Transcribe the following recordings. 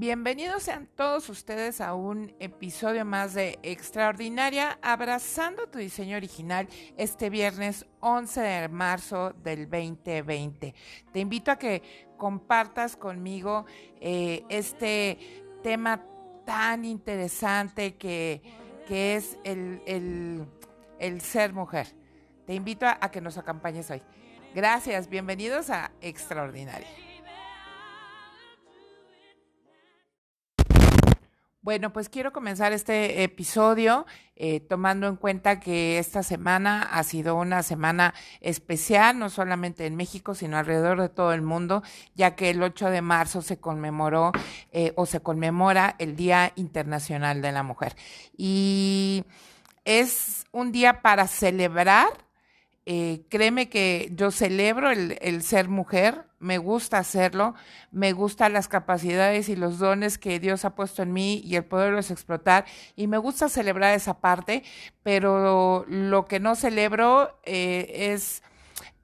Bienvenidos sean todos ustedes a un episodio más de Extraordinaria, abrazando tu diseño original este viernes 11 de marzo del 2020. Te invito a que compartas conmigo eh, este tema tan interesante que, que es el, el, ser mujer. Te invito a que nos acompañes hoy. Gracias, bienvenidos a Extraordinaria. Bueno, pues quiero comenzar este episodio eh, tomando en cuenta que esta semana ha sido una semana especial, no solamente en México, sino alrededor de todo el mundo, ya que el 8 de marzo se conmemoró eh, o se conmemora el Día Internacional de la Mujer. Y es un día para celebrar eh, créeme que yo celebro el, ser mujer, me gusta hacerlo, me gustan las capacidades y los dones que Dios ha puesto en mí y el poderlos explotar y me gusta celebrar esa parte, pero lo que no celebro eh, es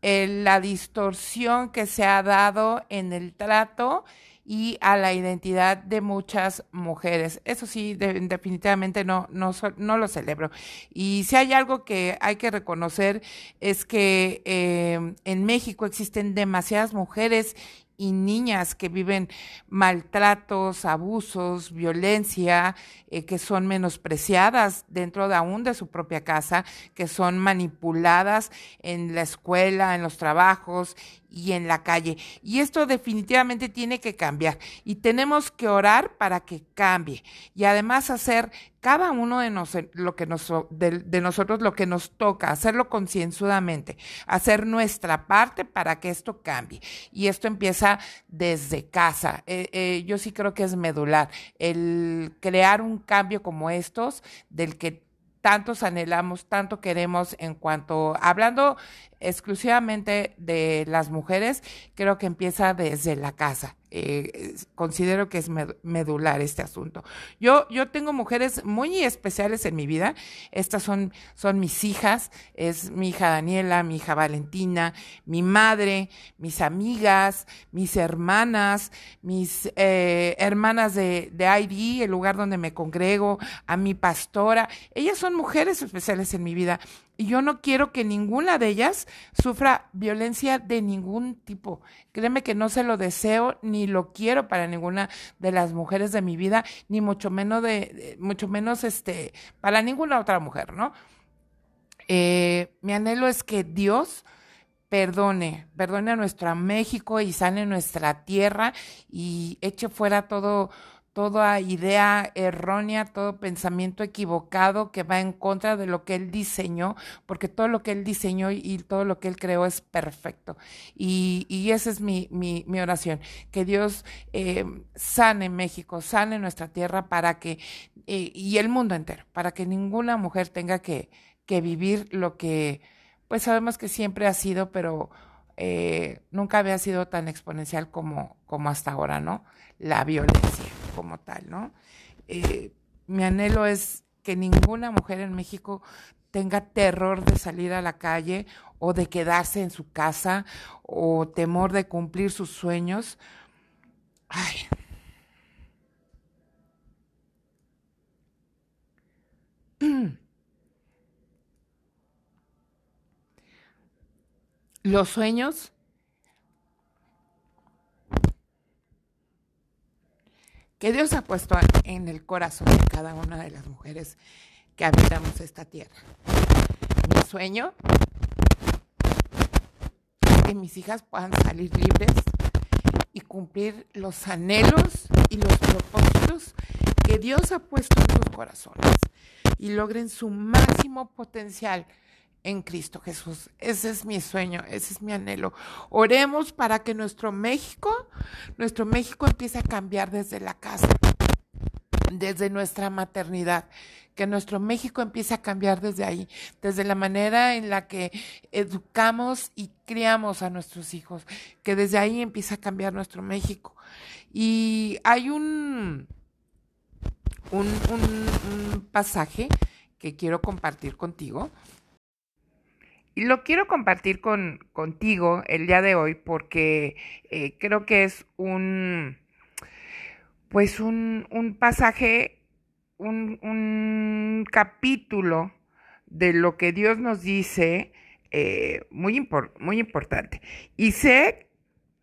eh, la distorsión que se ha dado en el trato y a la identidad de muchas mujeres. Eso sí, de, definitivamente no, no, no lo celebro. Y si hay algo que hay que reconocer es que eh, en México existen demasiadas mujeres y niñas que viven maltratos, abusos, violencia, eh, que son menospreciadas dentro de aún de su propia casa, que son manipuladas en la escuela, en los trabajos y en la calle. Y esto definitivamente tiene que cambiar y tenemos que orar para que cambie y además hacer cada uno de, nos, lo que nos, de, de nosotros lo que nos toca, hacerlo concienzudamente, hacer nuestra parte para que esto cambie. Y esto empieza desde casa. Eh, eh, yo sí creo que es medular el crear un cambio como estos del que tantos anhelamos, tanto queremos en cuanto, hablando exclusivamente de las mujeres, creo que empieza desde la casa. Eh, considero que es medular este asunto. Yo, yo tengo mujeres muy especiales en mi vida. Estas son, son mis hijas, es mi hija Daniela, mi hija Valentina, mi madre, mis amigas, mis hermanas, mis eh, hermanas de, de el lugar donde me congrego, a mi pastora. Ellas son mujeres especiales en mi vida. Y yo no quiero que ninguna de ellas sufra violencia de ningún tipo. Créeme que no se lo deseo ni lo quiero para ninguna de las mujeres de mi vida, ni mucho menos de, mucho menos este, para ninguna otra mujer, ¿no? Eh, mi anhelo es que Dios perdone, perdone a nuestra México y sane nuestra tierra y eche fuera todo toda idea errónea, todo pensamiento equivocado que va en contra de lo que él diseñó, porque todo lo que él diseñó y todo lo que él creó es perfecto. Y, y esa es mi, mi, mi, oración, que Dios eh, sane México, sane nuestra tierra para que, eh, y el mundo entero, para que ninguna mujer tenga que, que vivir lo que, pues sabemos que siempre ha sido, pero eh, nunca había sido tan exponencial como, como hasta ahora, ¿no? La violencia como tal, ¿no? Eh, mi anhelo es que ninguna mujer en México tenga terror de salir a la calle o de quedarse en su casa o temor de cumplir sus sueños. Ay. Los sueños que Dios ha puesto en el corazón de cada una de las mujeres que habitamos esta tierra. Mi sueño es que mis hijas puedan salir libres y cumplir los anhelos y los propósitos que Dios ha puesto en sus corazones y logren su máximo potencial en Cristo Jesús. Ese es mi sueño, ese es mi anhelo. Oremos para que nuestro México, nuestro México empiece a cambiar desde la casa, desde nuestra maternidad, que nuestro México empiece a cambiar desde ahí, desde la manera en la que educamos y criamos a nuestros hijos, que desde ahí empiece a cambiar nuestro México. Y hay un, un, un, un pasaje que quiero compartir contigo y lo quiero compartir con, contigo el día de hoy porque eh, creo que es un, pues un, un pasaje, un, un, capítulo de lo que Dios nos dice eh, muy, muy importante. Y sé,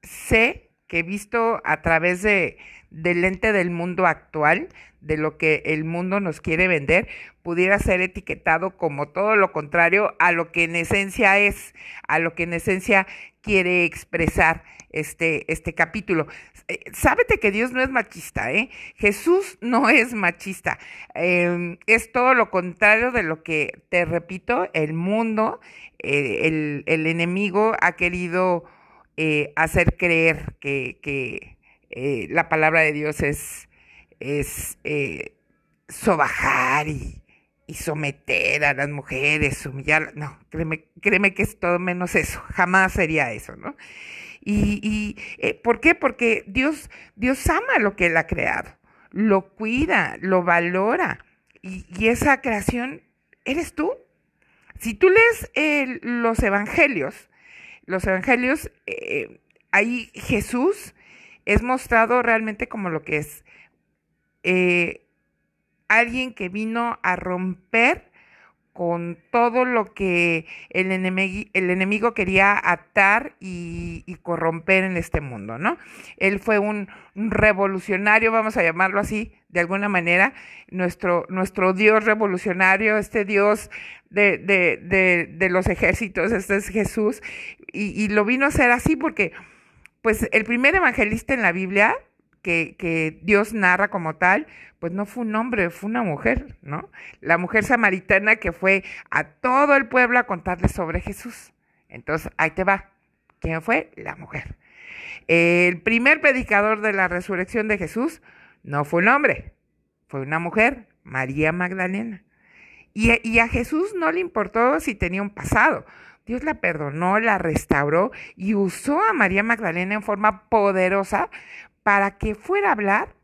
sé que visto a través de, del lente del mundo actual, de lo que el mundo nos quiere vender, pudiera ser etiquetado como todo lo contrario a lo que en esencia es, a lo que en esencia quiere expresar este, este capítulo. Eh, sábete que Dios no es machista, ¿eh? Jesús no es machista. Em, es todo lo contrario de lo que, te repito, el mundo, eh, el, el, enemigo ha querido eh, hacer creer que, que la palabra de Dios es, es sobajar y, y someter a las mujeres, humillar. No, créeme, créeme que es todo menos eso. Jamás sería eso, ¿no? ¿Y, y eh, por qué? Porque Dios, Dios ama lo que Él ha creado, lo cuida, lo valora. Y, y esa creación eres tú. Si tú lees los evangelios, los evangelios, eh, ahí Jesús es mostrado realmente como lo que es eh, alguien que vino a romper con todo lo que el enemigo, el enemigo quería atar y, corromper en este mundo, ¿no? Él fue un, revolucionario, vamos a llamarlo así, de alguna manera, nuestro, nuestro Dios revolucionario, este Dios de, de, de, los ejércitos, este es Jesús, y, y, lo vino a hacer así porque, pues, el primer evangelista en la Biblia que, que Dios narra como tal, pues no fue un hombre, fue una mujer, ¿no? La mujer samaritana que fue a todo el pueblo a contarle sobre Jesús. Entonces, ahí te va. ¿Quién fue? La mujer. El primer predicador de la resurrección de Jesús no fue un hombre, fue una mujer, María Magdalena. Y, y, a Jesús no le importó si tenía un pasado. Dios la perdonó, la restauró y usó a María Magdalena en forma poderosa para que fuera a hablar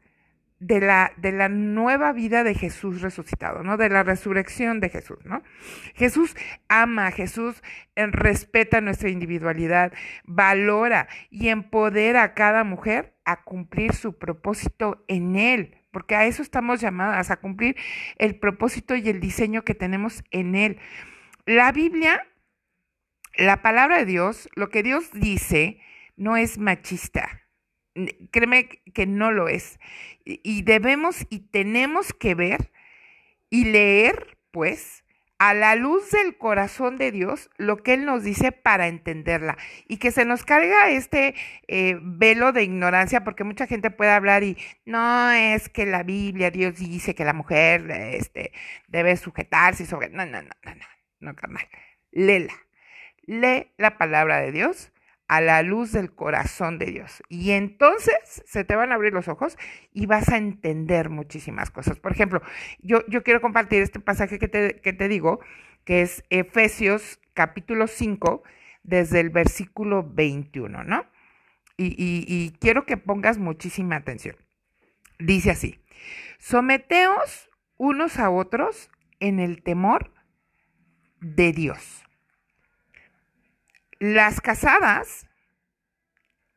de la, de la nueva vida de Jesús resucitado, ¿no? De la resurrección de Jesús, ¿no? Jesús ama, Jesús eh, respeta nuestra individualidad, valora y empodera a cada mujer a cumplir su propósito en Él, porque a eso estamos llamadas, a cumplir el propósito y el diseño que tenemos en Él. La Biblia, la palabra de Dios, lo que Dios dice, no es machista créeme que no lo es. Y debemos y tenemos que ver y leer, pues, a la luz del corazón de Dios lo que Él nos dice para entenderla y que se nos carga este eh, velo de ignorancia porque mucha gente puede hablar y no es que la Biblia Dios dice que la mujer este, debe sujetarse sobre... No, no, no, no, no, no, carnal. Léela. Lee la palabra de Dios a la luz del corazón de Dios. Y entonces se te van a abrir los ojos y vas a entender muchísimas cosas. Por ejemplo, yo, yo quiero compartir este pasaje que te, que te digo, que es Efesios capítulo 5, desde el versículo 21, ¿no? Y, y, y quiero que pongas muchísima atención. Dice así, someteos unos a otros en el temor de Dios. Las casadas,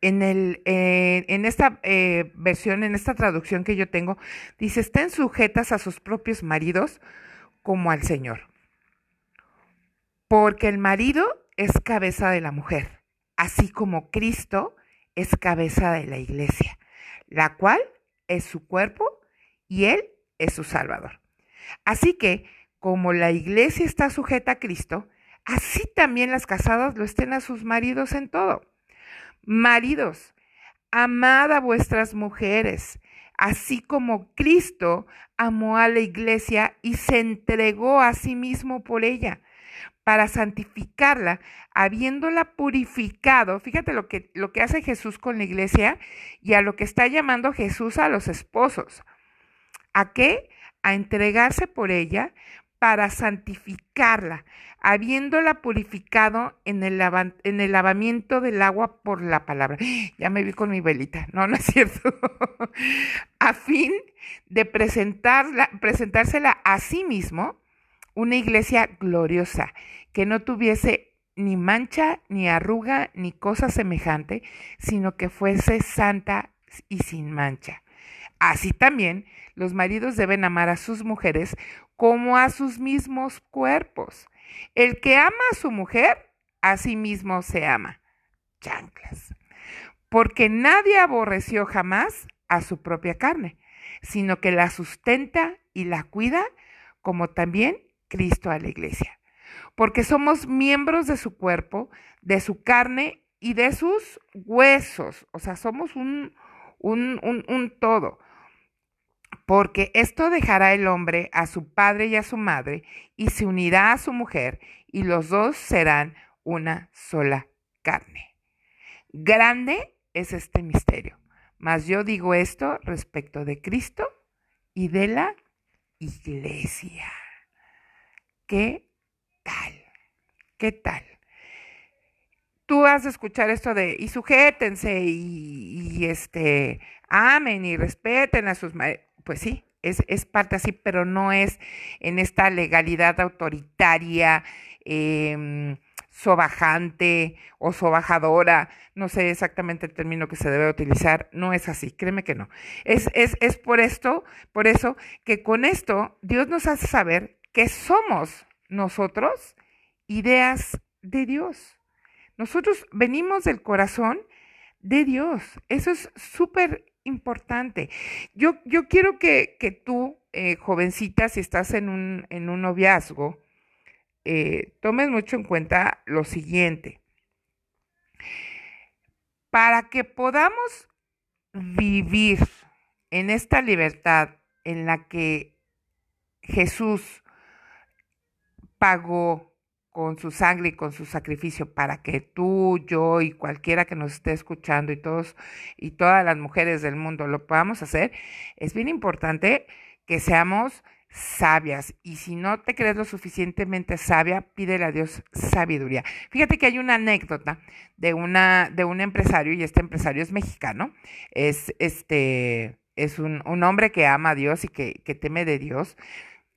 en, el, eh, en esta eh, versión, en esta traducción que yo tengo, dice, estén sujetas a sus propios maridos como al Señor. Porque el marido es cabeza de la mujer, así como Cristo es cabeza de la iglesia, la cual es su cuerpo y Él es su Salvador. Así que, como la iglesia está sujeta a Cristo, así también las casadas lo estén a sus maridos en todo. Maridos, amad a vuestras mujeres, así como Cristo amó a la iglesia y se entregó a sí mismo por ella, para santificarla, habiéndola purificado. Fíjate lo que, lo que hace Jesús con la iglesia y a lo que está llamando Jesús a los esposos. ¿A qué? A entregarse por ella para santificarla, habiéndola purificado en el, en el lavamiento del agua por la palabra. Ya me vi con mi velita, no, no es cierto. a fin de presentarla, presentársela a sí mismo una iglesia gloriosa, que no tuviese ni mancha, ni arruga, ni cosa semejante, sino que fuese santa y sin mancha. Así también los maridos deben amar a sus mujeres como a sus mismos cuerpos. El que ama a su mujer, a sí mismo se ama. Chanclas. Porque nadie aborreció jamás a su propia carne, sino que la sustenta y la cuida, como también Cristo a la iglesia. Porque somos miembros de su cuerpo, de su carne y de sus huesos. O sea, somos un, un, un, un todo porque esto dejará el hombre a su padre y a su madre, y se unirá a su mujer, y los dos serán una sola carne. Grande es este misterio, mas yo digo esto respecto de Cristo y de la iglesia. ¿Qué tal? ¿Qué tal? Tú has de escuchar esto de y sujétense y, este amen y respeten a sus pues sí, es, es, parte así, pero no es en esta legalidad autoritaria, eh, sobajante o sobajadora, no sé exactamente el término que se debe utilizar, no es así, créeme que no. Es, es, es por esto, por eso que con esto Dios nos hace saber que somos nosotros ideas de Dios. Nosotros venimos del corazón de Dios. Eso es súper importante. Yo, yo quiero que, que tú, eh, jovencita, si estás en un, en un noviazgo, eh, tomes mucho en cuenta lo siguiente. Para que podamos vivir en esta libertad en la que Jesús pagó con su sangre y con su sacrificio para que tú, yo y cualquiera que nos esté escuchando y todos y todas las mujeres del mundo lo podamos hacer, es bien importante que seamos sabias y si no te crees lo suficientemente sabia, pídele a Dios sabiduría. Fíjate que hay una anécdota de una de un empresario y este empresario es mexicano, es este es un, un hombre que ama a Dios y que, que teme de Dios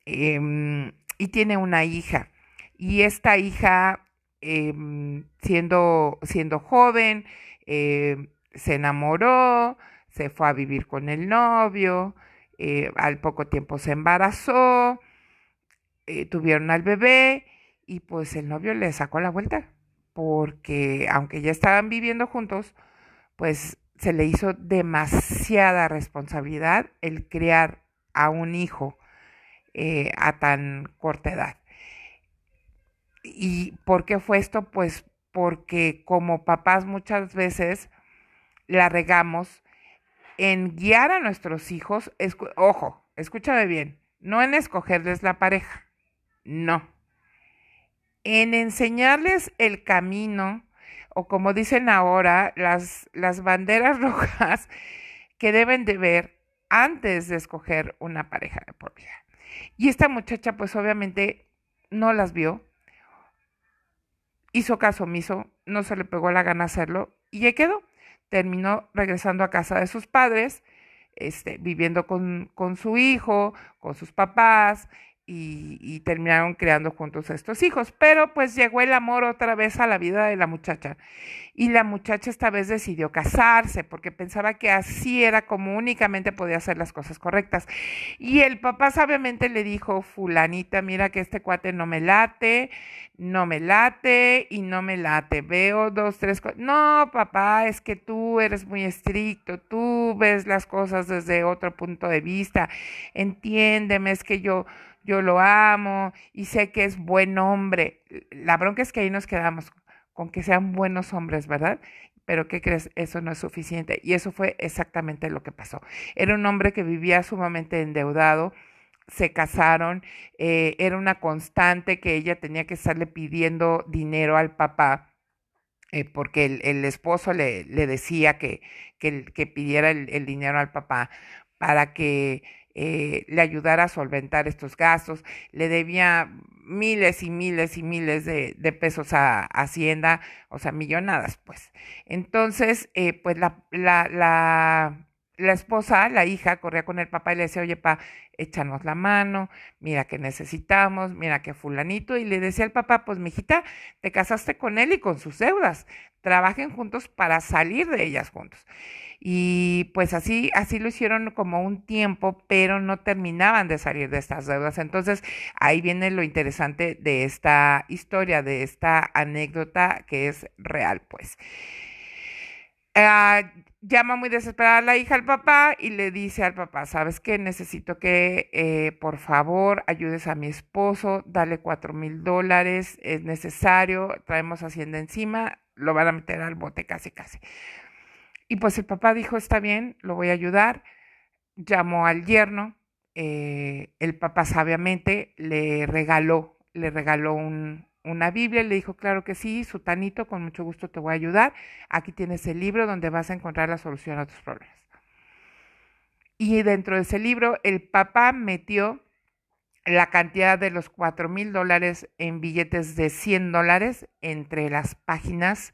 eh, y tiene una hija y esta hija, em, siendo, siendo joven, em, se enamoró, se fue a vivir con el novio, eh, al poco tiempo se embarazó, eh, tuvieron al bebé y pues el novio le sacó la vuelta, porque aunque ya estaban viviendo juntos, pues se le hizo demasiada responsabilidad el criar a un hijo eh, a tan corta edad. ¿Y por qué fue esto? Pues porque como papás muchas veces la regamos en guiar a nuestros hijos, ojo, escúchame bien, no en escogerles la pareja, no, en enseñarles el camino o como dicen ahora, las, las banderas rojas que deben de ver antes de escoger una pareja de por vida. Y esta muchacha pues obviamente no las vio, hizo caso omiso, no se le pegó la gana hacerlo y ahí quedó. Terminó regresando a casa de sus padres, este, viviendo con, con su hijo, con sus papás, y, terminaron creando juntos estos hijos. Pero pues llegó el amor otra vez a la vida de la muchacha. Y la muchacha esta vez decidió casarse porque pensaba que así era como únicamente podía hacer las cosas correctas. Y el papá sabiamente le dijo, fulanita, mira que este cuate no me late, no me late y no me late. Veo dos, tres cosas. No, papá, es que tú eres muy estricto, tú ves las cosas desde otro punto de vista. Entiéndeme, es que yo yo lo amo y sé que es buen hombre. La bronca es que ahí nos quedamos con que sean buenos hombres, ¿verdad? Pero ¿qué crees? Eso no es suficiente. Y eso fue exactamente lo que pasó. Era un hombre que vivía sumamente endeudado, se casaron, eh, era una constante que ella tenía que estarle pidiendo dinero al papá. Eh, porque el, esposo le, decía que, que, pidiera el dinero al papá para que eh, le ayudara a solventar estos gastos, le debía miles y miles y miles de, pesos a, Hacienda, o sea, millonadas, pues. Entonces, eh, pues la, la, la, la esposa, la hija, corría con el papá y le decía, oye, pa, échanos la mano, mira que necesitamos, mira que fulanito. Y le decía al papá, pues, mijita, te casaste con él y con sus deudas. Trabajen juntos para salir de ellas juntos. Y pues así, así lo hicieron como un tiempo, pero no terminaban de salir de estas deudas. Entonces, ahí viene lo interesante de esta historia, de esta anécdota que es real, pues. Ah, llama muy desesperada la hija al papá y le dice al papá, ¿sabes qué? Necesito que eh, por favor ayudes a mi esposo, dale cuatro mil dólares, es necesario, traemos hacienda encima, lo van a meter al bote casi casi. Y pues el papá dijo, está bien, lo voy a ayudar, llamó al yerno, eh, el papá sabiamente le regaló, le regaló un, una Biblia, le dijo, claro que sí, sutanito, con mucho gusto te voy a ayudar. Aquí tienes el libro donde vas a encontrar la solución a tus problemas. Y dentro de ese libro, el papá metió la cantidad de los cuatro mil dólares en billetes de 100 dólares entre las páginas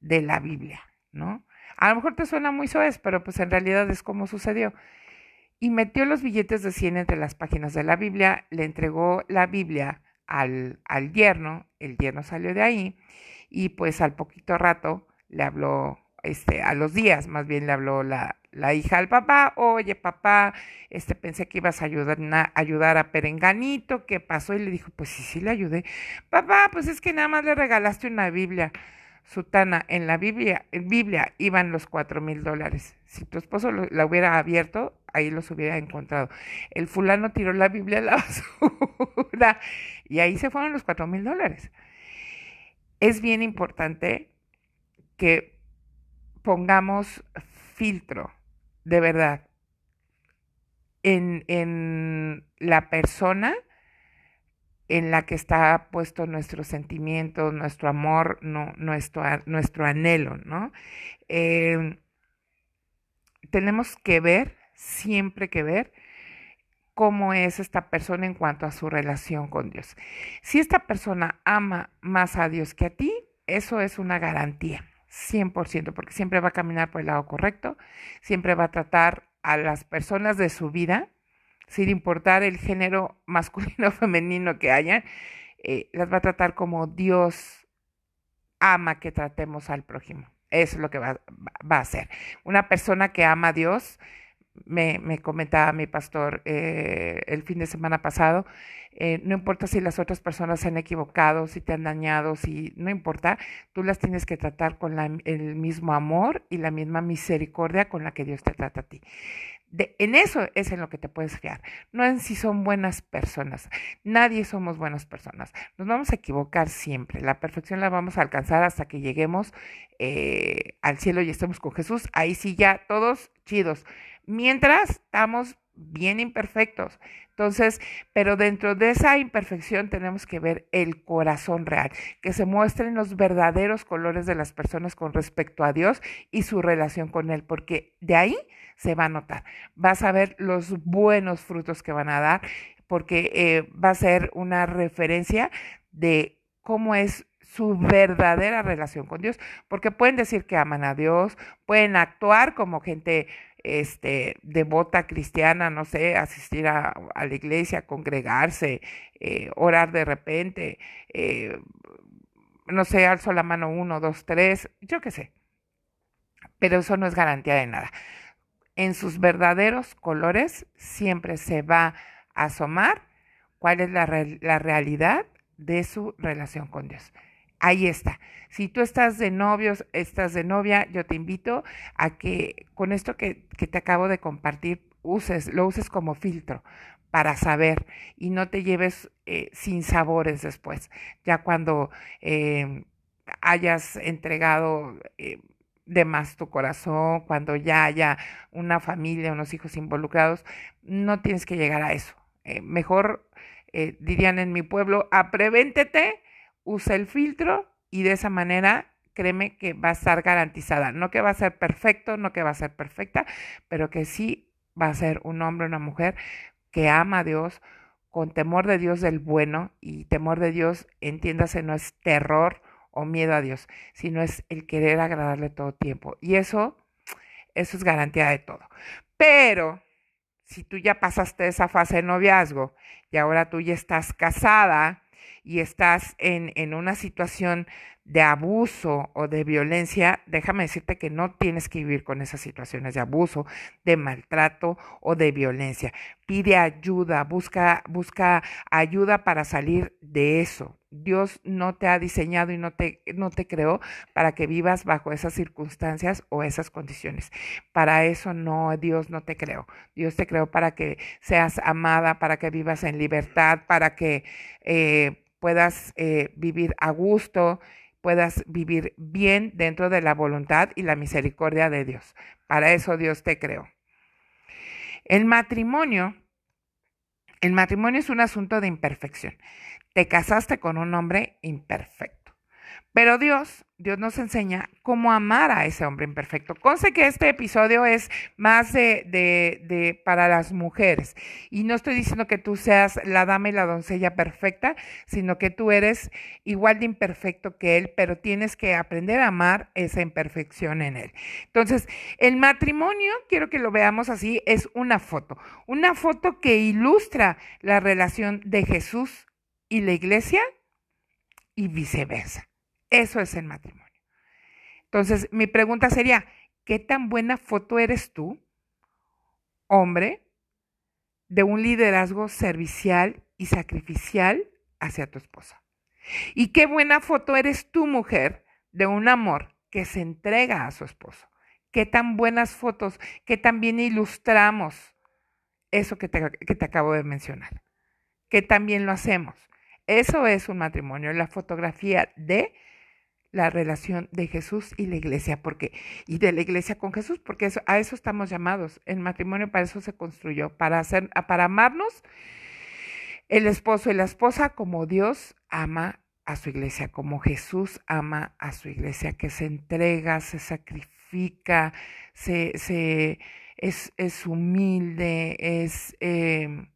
de la Biblia, ¿no? A lo mejor te suena muy soez, pero pues en realidad es como sucedió. Y metió los billetes de 100 entre las páginas de la Biblia, le entregó la Biblia al, al yerno, el yerno salió de ahí y pues al poquito rato le habló, este, a los días más bien le habló la, la hija al papá, oye papá, este pensé que ibas a ayudar, a ayudar a Perenganito, ¿qué pasó? Y le dijo, pues sí, sí le ayudé. Papá, pues es que nada más le regalaste una Biblia. Sutana, en la Biblia, en Biblia iban los cuatro mil dólares. Si tu esposo la hubiera abierto, ahí los hubiera encontrado. El fulano tiró la Biblia a la basura y ahí se fueron los cuatro mil dólares. Es bien importante que pongamos filtro, de verdad, en, en la persona en la que está puesto nuestro sentimiento, nuestro amor, no, nuestro, nuestro anhelo, ¿no? Eh, tenemos que ver, siempre que ver, cómo es esta persona en cuanto a su relación con Dios. Si esta persona ama más a Dios que a ti, eso es una garantía, 100%, porque siempre va a caminar por el lado correcto, siempre va a tratar a las personas de su vida sin importar el género masculino o femenino que haya, eh, las va a tratar como Dios ama que tratemos al prójimo. Eso es lo que va, a hacer. Una persona que ama a Dios, me, me comentaba mi pastor eh, el fin de semana pasado, eh, no importa si las otras personas se han equivocado, si te han dañado, si no importa, tú las tienes que tratar con el mismo amor y la misma misericordia con la que Dios te trata a ti en eso es en lo que te puedes fiar, no en si son buenas personas. Nadie somos buenas personas. Nos vamos a equivocar siempre. La perfección la vamos a alcanzar hasta que lleguemos eh, al cielo y estemos con Jesús. Ahí sí ya todos chidos. Mientras estamos bien imperfectos. Entonces, pero dentro de esa imperfección tenemos que ver el corazón real, que se muestren los verdaderos colores de las personas con respecto a Dios y su relación con Él, porque de ahí se va a notar. Vas a ver los buenos frutos que van a dar, porque eh, va a ser una referencia de cómo es su verdadera relación con Dios, porque pueden decir que aman a Dios, pueden actuar como gente este, devota cristiana, no sé, asistir a, la iglesia, congregarse, eh, orar de repente, eh, no sé, alzo la mano uno, dos, tres, yo qué sé. Pero eso no es garantía de nada en sus verdaderos colores siempre se va a asomar cuál es la, la, realidad de su relación con Dios. Ahí está. Si tú estás de novios, estás de novia, yo te invito a que con esto que, que te acabo de compartir, uses, lo uses como filtro para saber y no te lleves eh, sin sabores después. Ya cuando eh, hayas entregado eh, de más tu corazón, cuando ya haya una familia, unos hijos involucrados, no tienes que llegar a eso. Eh, mejor, eh, dirían en mi pueblo, aprevéntete, usa el filtro y de esa manera créeme que va a estar garantizada. No que va a ser perfecto, no que va a ser perfecta, pero que sí va a ser un hombre, una mujer que ama a Dios, con temor de Dios del bueno y temor de Dios, entiéndase, no es terror o miedo a Dios, sino es el querer agradarle todo tiempo. Y eso Eso es garantía de todo. Pero si tú ya pasaste esa fase de noviazgo y ahora tú ya estás casada y estás en, en una situación de abuso o de violencia, déjame decirte que no tienes que vivir con esas situaciones de abuso, de maltrato o de violencia. Pide ayuda, busca, busca ayuda para salir de eso. Dios no te ha diseñado y no te, no te creó para que vivas bajo esas circunstancias o esas condiciones. Para eso no, Dios no te creó. Dios te creó para que seas amada, para que vivas en libertad, para que eh, puedas eh, vivir a gusto puedas vivir bien dentro de la voluntad y la misericordia de Dios. Para eso Dios te creó. El matrimonio, el matrimonio es un asunto de imperfección. Te casaste con un hombre imperfecto. Pero Dios Dios nos enseña cómo amar a ese hombre imperfecto. Conce que este episodio es más de, para las mujeres. Y no estoy diciendo que tú seas la dama y la doncella perfecta, sino que tú eres igual de imperfecto que él, pero tienes que aprender a amar esa imperfección en él. Entonces, el matrimonio, quiero que lo veamos así, es una foto. Una foto que ilustra la relación de Jesús y la iglesia y viceversa. Eso es el matrimonio. Entonces, mi pregunta sería, ¿qué tan buena foto eres tú, hombre, de un liderazgo servicial y sacrificial hacia tu esposa? ¿Y qué buena foto eres tú, mujer, de un amor que se entrega a su esposo? ¿Qué tan buenas fotos, qué tan bien ilustramos eso que te, que te acabo de mencionar? ¿Qué tan bien lo hacemos? Eso es un matrimonio, la fotografía de la relación de Jesús y la iglesia, porque y de la iglesia con Jesús, porque a eso estamos llamados. El matrimonio para eso se construyó, para hacer para amarnos el esposo y la esposa como Dios ama a su iglesia, como Jesús ama a su iglesia, que se entrega, se sacrifica, se, se es, humilde, es eh,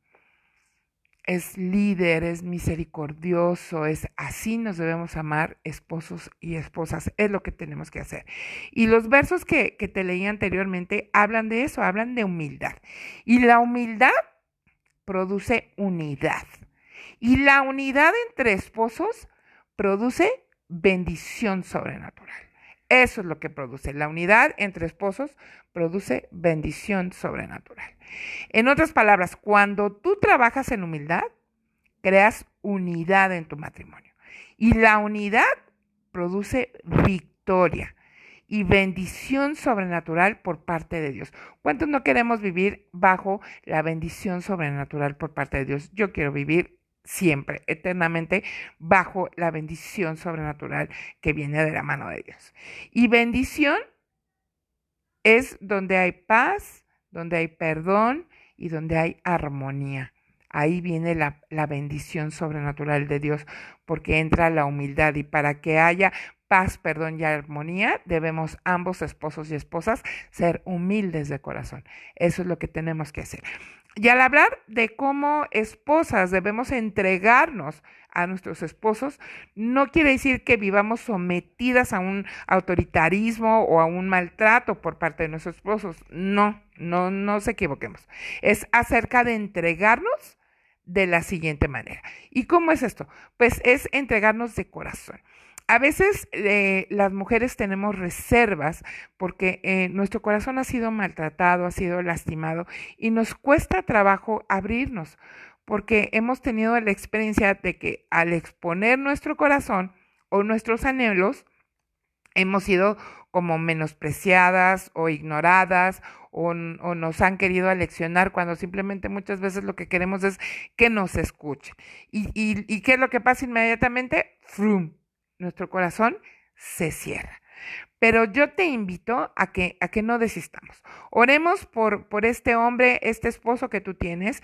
es líder, es misericordioso, es así nos debemos amar esposos y esposas, es lo que tenemos que hacer. Y los versos que, que te leí anteriormente hablan de eso, hablan de humildad. Y la humildad produce unidad. Y la unidad entre esposos produce bendición sobrenatural. Eso es lo que produce. La unidad entre esposos produce bendición sobrenatural. En otras palabras, cuando tú trabajas en humildad, creas unidad en tu matrimonio. Y la unidad produce victoria y bendición sobrenatural por parte de Dios. ¿Cuántos no queremos vivir bajo la bendición sobrenatural por parte de Dios? Yo quiero vivir siempre, eternamente, bajo la bendición sobrenatural que viene de la mano de Dios. Y bendición es donde hay paz, donde hay perdón y donde hay armonía. Ahí viene la, la, bendición sobrenatural de Dios, porque entra la humildad y para que haya paz, perdón y armonía, debemos ambos esposos y esposas ser humildes de corazón. Eso es lo que tenemos que hacer. Y al hablar de cómo esposas debemos entregarnos a nuestros esposos, no quiere decir que vivamos sometidas a un autoritarismo o a un maltrato por parte de nuestros esposos. No, no, no nos equivoquemos. Es acerca de entregarnos de la siguiente manera. ¿Y cómo es esto? Pues es entregarnos de corazón a veces eh, las mujeres tenemos reservas porque eh, nuestro corazón ha sido maltratado, ha sido lastimado y nos cuesta trabajo abrirnos porque hemos tenido la experiencia de que al exponer nuestro corazón o nuestros anhelos, hemos sido como menospreciadas o ignoradas o, nos han querido aleccionar cuando simplemente muchas veces lo que queremos es que nos escuchen. ¿Y, y qué es lo que pasa inmediatamente? Frum, nuestro corazón se cierra. Pero yo te invito a que, a que no desistamos. Oremos por, por este hombre, este esposo que tú tienes,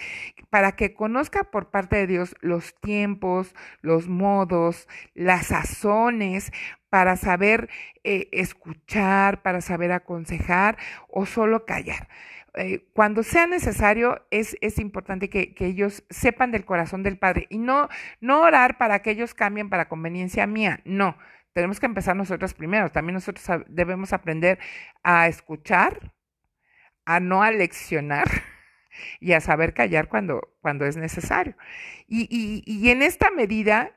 para que conozca por parte de Dios los tiempos, los modos, las sazones, para saber eh, escuchar, para saber aconsejar o solo callar. Eh, cuando sea necesario, es, es importante que, que, ellos sepan del corazón del Padre y no, no orar para que ellos cambien para conveniencia mía, no. Tenemos que empezar nosotros primero. También nosotros debemos aprender a escuchar a no aleccionar y a saber callar cuando, cuando es necesario. Y, y, y en esta medida,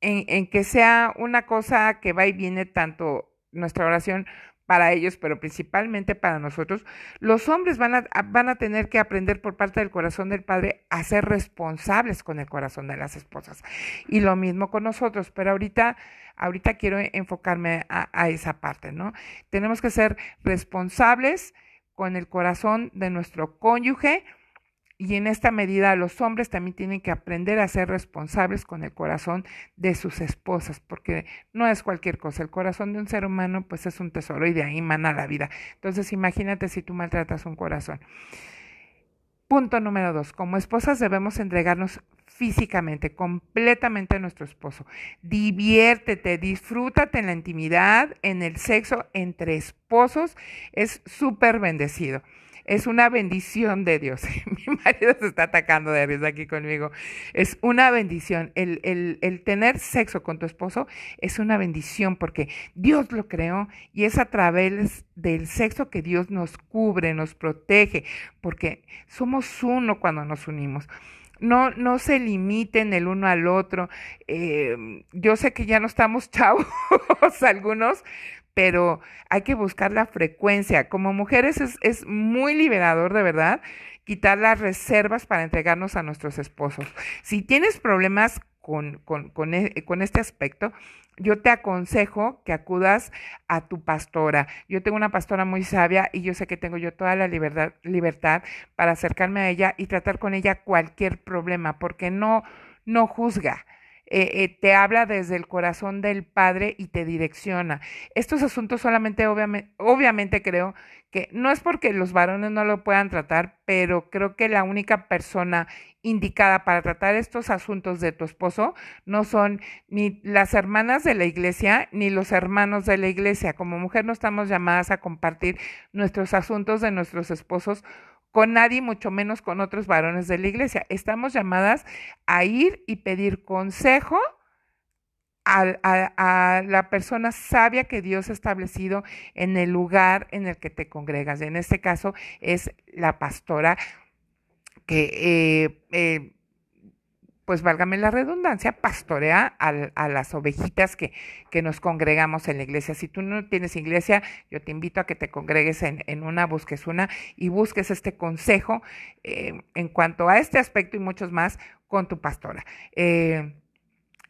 en, en, que sea una cosa que va y viene tanto nuestra oración para ellos, pero principalmente para nosotros, los hombres van a, van a tener que aprender por parte del corazón del Padre a ser responsables con el corazón de las esposas. Y lo mismo con nosotros, pero ahorita, ahorita quiero enfocarme a, a esa parte, ¿no? Tenemos que ser responsables con el corazón de nuestro cónyuge, y en esta medida los hombres también tienen que aprender a ser responsables con el corazón de sus esposas, porque no es cualquier cosa. El corazón de un ser humano pues es un tesoro y de ahí mana la vida. Entonces imagínate si tú maltratas un corazón. Punto número dos. Como esposas debemos entregarnos físicamente, completamente a nuestro esposo. Diviértete, disfrútate en la intimidad, en el sexo entre esposos. Es súper bendecido es una bendición de Dios. Mi marido se está atacando de risa aquí conmigo. Es una bendición. El, el, el, tener sexo con tu esposo es una bendición porque Dios lo creó y es a través del sexo que Dios nos cubre, nos protege, porque somos uno cuando nos unimos. No, no se limiten el uno al otro. Eh, yo sé que ya no estamos chavos algunos, pero hay que buscar la frecuencia. Como mujeres es, muy liberador, de verdad, quitar las reservas para entregarnos a nuestros esposos. Si tienes problemas con, con, con, e, con este aspecto, yo te aconsejo que acudas a tu pastora. Yo tengo una pastora muy sabia y yo sé que tengo yo toda la libertad, libertad para acercarme a ella y tratar con ella cualquier problema, porque no, no juzga eh, eh, te habla desde el corazón del Padre y te direcciona. Estos asuntos solamente, obviamente, obviamente creo que no es porque los varones no lo puedan tratar, pero creo que la única persona indicada para tratar estos asuntos de tu esposo no son ni las hermanas de la iglesia ni los hermanos de la iglesia. Como mujer no estamos llamadas a compartir nuestros asuntos de nuestros esposos con nadie, mucho menos con otros varones de la iglesia. Estamos llamadas a ir y pedir consejo a, la persona sabia que Dios ha establecido en el lugar en el que te congregas. En este caso es la pastora que eh, eh, pues válgame la redundancia, pastorea a, las ovejitas que, que, nos congregamos en la iglesia. Si tú no tienes iglesia, yo te invito a que te congregues en, en una, busques una y busques este consejo eh, en cuanto a este aspecto y muchos más con tu pastora. Eh,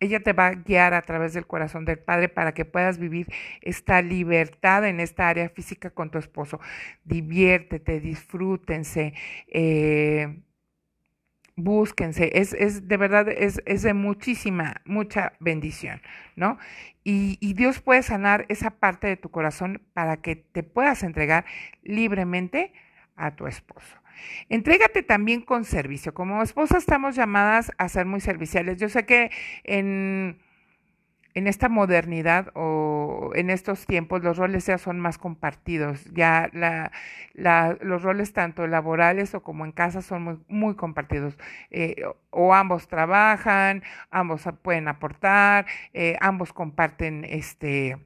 ella te va a guiar a través del corazón del Padre para que puedas vivir esta libertad en esta área física con tu esposo. Diviértete, disfrútense. Eh, búsquense, es, es de verdad, es, es, de muchísima, mucha bendición, ¿no? Y, y, Dios puede sanar esa parte de tu corazón para que te puedas entregar libremente a tu esposo. Entrégate también con servicio. Como esposa estamos llamadas a ser muy serviciales. Yo sé que en en esta modernidad o en estos tiempos los roles ya son más compartidos. Ya la, los roles tanto laborales o como en casa son muy, muy compartidos. Eh, o ambos trabajan, ambos pueden aportar, eh, ambos comparten este,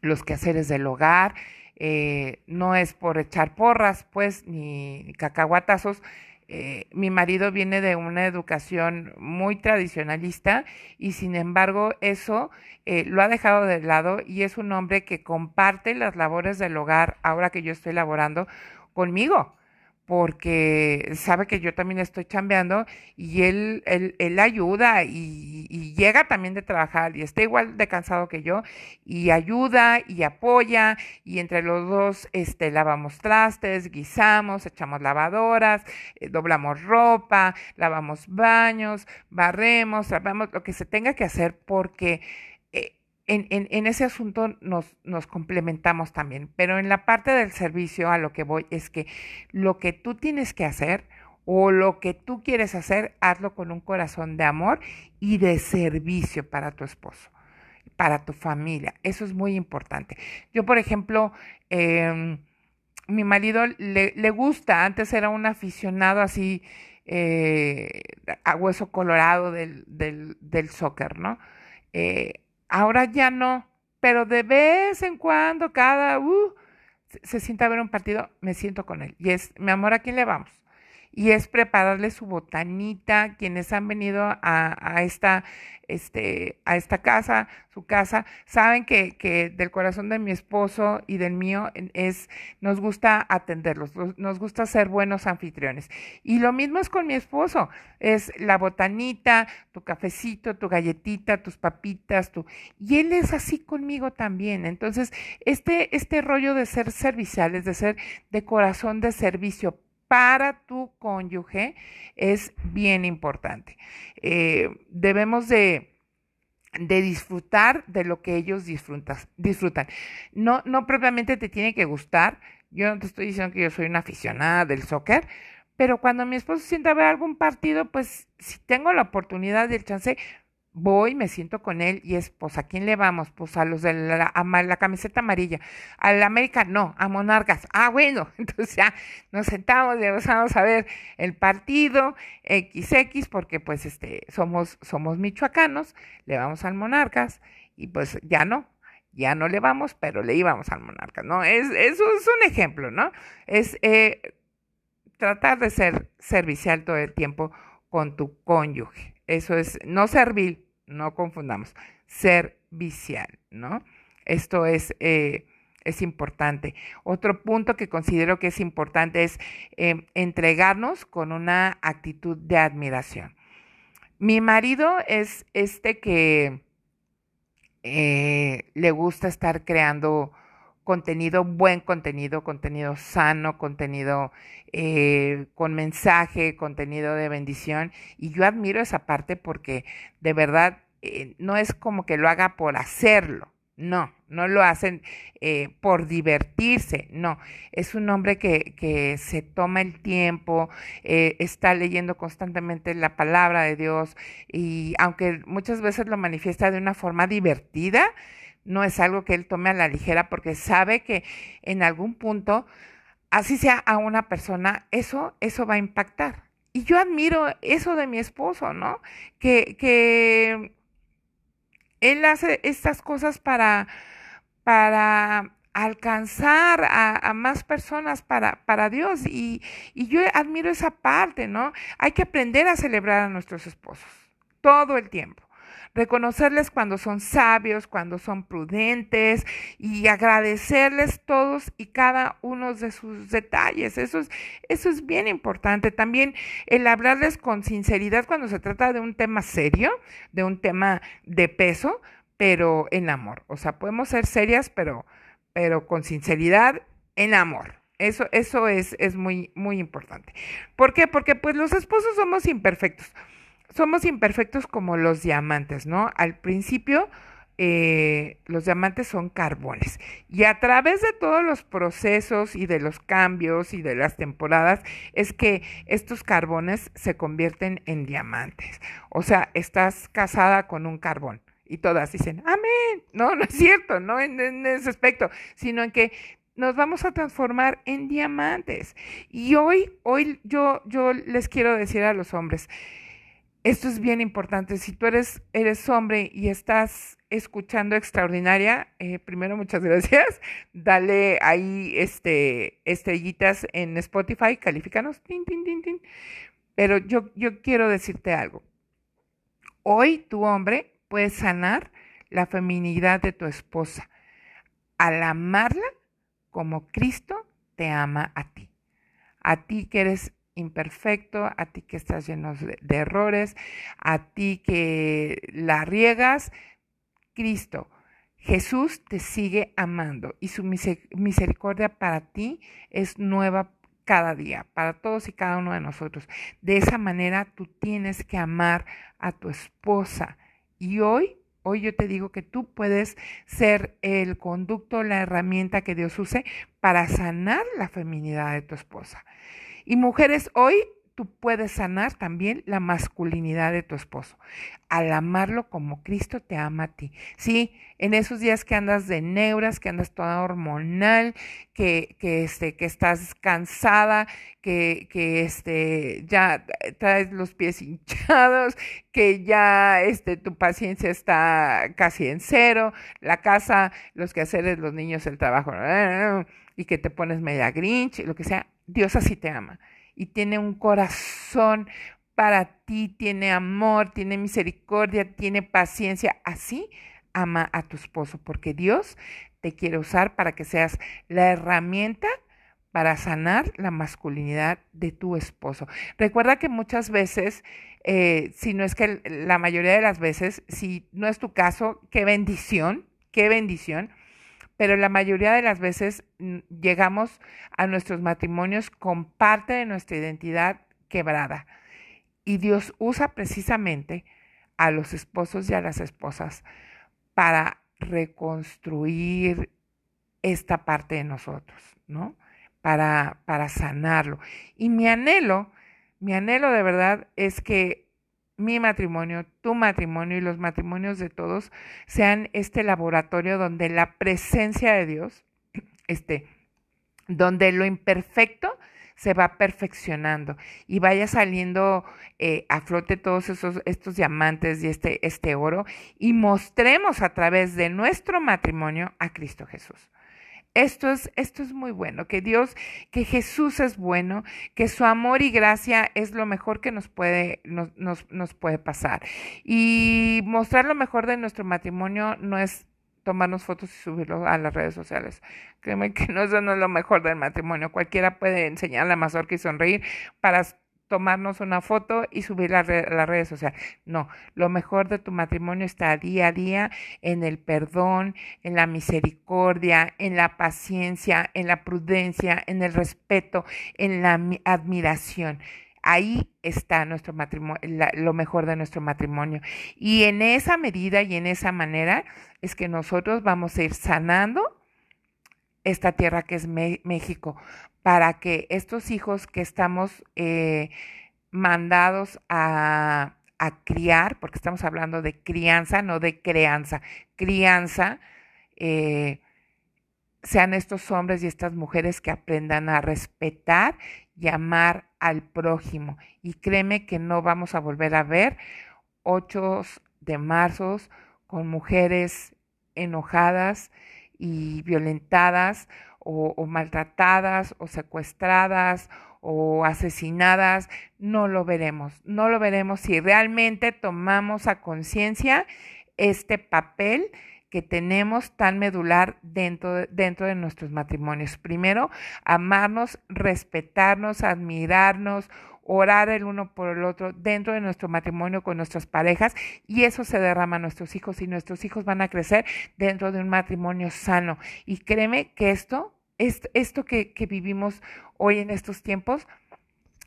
los quehaceres del hogar. Eh, no es por echar porras, pues, ni cacahuatazos, eh, mi marido viene de una educación muy tradicionalista y sin embargo eso eh, lo ha dejado de lado y es un hombre que comparte las labores del hogar ahora que yo estoy laborando conmigo porque sabe que yo también estoy chambeando y él, él, él ayuda y, llega también de trabajar y está igual de cansado que yo y ayuda y apoya y entre los dos este, lavamos trastes, guisamos, echamos lavadoras, eh, doblamos ropa, lavamos baños, barremos, trabamos lo que se tenga que hacer porque en, ese asunto nos, complementamos también, pero en la parte del servicio a lo que voy es que lo que tú tienes que hacer o lo que tú quieres hacer, hazlo con un corazón de amor y de servicio para tu esposo, para tu familia. Eso es muy importante. Yo, por ejemplo, eh, mi marido le, le, gusta, antes era un aficionado así eh, a hueso colorado del, del, del soccer, ¿no? Eh, Ahora ya no, pero de vez en cuando, cada, uh, se sienta a ver un partido, me siento con él. Y es, mi amor, ¿a quién le vamos? Y es prepararle su botanita, quienes han venido a, esta, este, a esta casa, su casa, saben que, que, del corazón de mi esposo y del mío es, nos gusta atenderlos, nos gusta ser buenos anfitriones. Y lo mismo es con mi esposo, es la botanita, tu cafecito, tu galletita, tus papitas, tu, y él es así conmigo también. Entonces, este, este rollo de ser serviciales, de ser de corazón de servicio, para tu cónyuge es bien importante. Eh, debemos de, disfrutar de lo que ellos disfrutan. No, no propiamente te tiene que gustar. Yo no te estoy diciendo que yo soy una aficionada del soccer, pero cuando mi esposo sienta ver algún partido, pues si tengo la oportunidad del chance, voy, me siento con él y es, pues, ¿a quién le vamos? Pues a los de la, la camiseta amarilla. Al América, no, a Monarcas. Ah, bueno, entonces ya nos sentamos y vamos a ver el partido XX, porque pues este, somos, somos michoacanos, le vamos al Monarcas y pues ya no. Ya no le vamos, pero le íbamos al Monarcas, ¿no? Es, eso es un ejemplo, ¿no? Es eh, tratar de ser servicial todo el tiempo con tu cónyuge. Eso es no servil, no confundamos, servicial, ¿no? Esto es, eh, es importante. Otro punto que considero que es importante es eh, entregarnos con una actitud de admiración. Mi marido es este que eh, le gusta estar creando contenido, buen contenido, contenido sano, contenido eh, con mensaje, contenido de bendición. Y yo admiro esa parte porque de verdad eh, no es como que lo haga por hacerlo. No, no lo hacen eh, por divertirse, no. Es un hombre que, que se toma el tiempo, está leyendo constantemente la palabra de Dios y aunque muchas veces lo manifiesta de una forma divertida, no es algo que él tome a la ligera porque sabe que en algún punto, así sea a una persona, eso, eso va a impactar. Y yo admiro eso de mi esposo, ¿no? Que, que él hace estas cosas para, para alcanzar a, más personas para, para Dios. Y, y yo admiro esa parte, ¿no? Hay que aprender a celebrar a nuestros esposos todo el tiempo reconocerles cuando son sabios, cuando son prudentes y agradecerles todos y cada uno de sus detalles. Eso es, eso es bien importante. También el hablarles con sinceridad cuando se trata de un tema serio, de un tema de peso, pero en amor. O sea, podemos ser serias, pero, pero con sinceridad en amor. Eso, eso es, es muy, muy importante. ¿Por qué? Porque pues los esposos somos imperfectos somos imperfectos como los diamantes, ¿no? Al principio eh, los diamantes son carbones y a través de todos los procesos y de los cambios y de las temporadas es que estos carbones se convierten en diamantes. O sea, estás casada con un carbón. Y todas dicen, amén. No, no es cierto, no en, en ese aspecto, sino en que nos vamos a transformar en diamantes. Y hoy, hoy yo, yo les quiero decir a los hombres, esto es bien importante. Si tú eres, eres hombre y estás escuchando Extraordinaria, eh, primero muchas gracias. Dale ahí este, estrellitas en Spotify, califícanos. Tin, tin, tin, Pero yo, yo quiero decirte algo. Hoy tu hombre puede sanar la feminidad de tu esposa al amarla como Cristo te ama a ti. A ti que eres imperfecto, a ti que estás lleno de, errores, a ti que la riegas, Cristo, Jesús te sigue amando y su misericordia para ti es nueva cada día, para todos y cada uno de nosotros. De esa manera tú tienes que amar a tu esposa. Y hoy, hoy yo te digo que tú puedes ser el conducto, la herramienta que Dios use para sanar la feminidad de tu esposa. Y mujeres, hoy tú puedes sanar también la masculinidad de tu esposo, al amarlo como Cristo te ama a ti. Sí, en esos días que andas de neuras, que andas toda hormonal, que, que, este, que estás cansada, que, que este, ya traes los pies hinchados, que ya este, tu paciencia está casi en cero, la casa, los quehaceres, los niños, el trabajo y que te pones media grinch, lo que sea, Dios así te ama y tiene un corazón para ti, tiene amor, tiene misericordia, tiene paciencia. Así ama a tu esposo, porque Dios te quiere usar para que seas la herramienta para sanar la masculinidad de tu esposo. Recuerda que muchas veces, eh, si no es que la mayoría de las veces, si no es tu caso, qué bendición, qué bendición, pero la mayoría de las veces mm, llegamos a nuestros matrimonios con parte de nuestra identidad quebrada. Y Dios usa precisamente a los esposos y a las esposas para reconstruir esta parte de nosotros, ¿no? Para, para sanarlo. Y mi anhelo, mi anhelo de verdad es que mi matrimonio, tu matrimonio y los matrimonios de todos sean este laboratorio donde la presencia de Dios, este, donde lo imperfecto se va perfeccionando y vaya saliendo eh, a flote todos esos, estos diamantes y este, este oro y mostremos a través de nuestro matrimonio a Cristo Jesús. Esto es, esto es muy bueno, que Dios, que Jesús es bueno, que su amor y gracia es lo mejor que nos puede, nos, nos, nos puede pasar. Y mostrar lo mejor de nuestro matrimonio no es tomarnos fotos y subirlo a las redes sociales. Créeme que no, eso no es lo mejor del matrimonio. Cualquiera puede enseñar la mazorca y sonreír para tomarnos una foto y subirla a, las redes sociales. No, lo mejor de tu matrimonio está día a día en el perdón, en la misericordia, en la paciencia, en la prudencia, en el respeto, en la admiración. Ahí está nuestro matrimonio, lo mejor de nuestro matrimonio. Y en esa medida y en esa manera es que nosotros vamos a ir sanando esta tierra que es México, para que estos hijos que estamos eh, mandados a, criar, porque estamos hablando de crianza, no de crianza, crianza, eh, sean estos hombres y estas mujeres que aprendan a respetar y amar al prójimo. Y créeme que no vamos a volver a ver ocho de marzo con mujeres enojadas y violentadas o, maltratadas o secuestradas o asesinadas, no lo veremos. No lo veremos si realmente tomamos a conciencia este papel que tenemos tan medular dentro de, dentro de nuestros matrimonios. Primero, amarnos, respetarnos, admirarnos, orar el uno por el otro dentro de nuestro matrimonio con nuestras parejas y eso se derrama a nuestros hijos y nuestros hijos van a crecer dentro de un matrimonio sano. Y créeme que esto esto que, que vivimos hoy en estos tiempos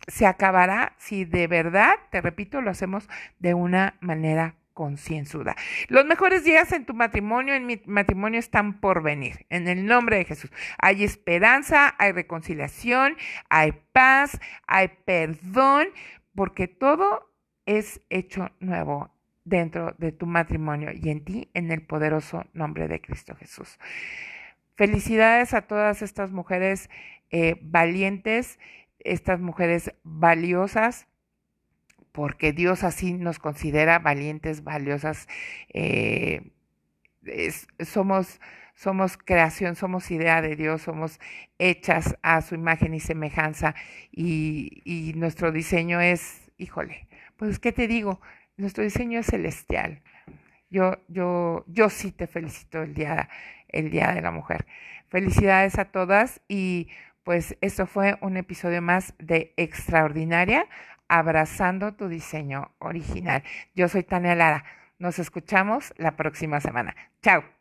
se acabará si de verdad, te repito, lo hacemos de una manera concienzuda. Los mejores días en tu matrimonio, en mi matrimonio, están por venir. En el nombre de Jesús. Hay esperanza, hay reconciliación, hay paz, hay perdón, porque todo es hecho nuevo dentro de tu matrimonio y en ti, en el poderoso nombre de Cristo Jesús. Felicidades a todas estas mujeres eh, valientes, estas mujeres valiosas, porque Dios así nos considera valientes, valiosas. Eh, somos, somos creación, somos idea de Dios, somos hechas a su imagen y semejanza y, nuestro diseño es, híjole, pues ¿qué te digo? Nuestro diseño es celestial. Yo, yo, yo sí te felicito el día, el día de la Mujer. Felicidades a todas y pues esto fue un episodio más de Extraordinaria, abrazando tu diseño original. Yo soy Tania Lara. Nos escuchamos la próxima semana. Chao.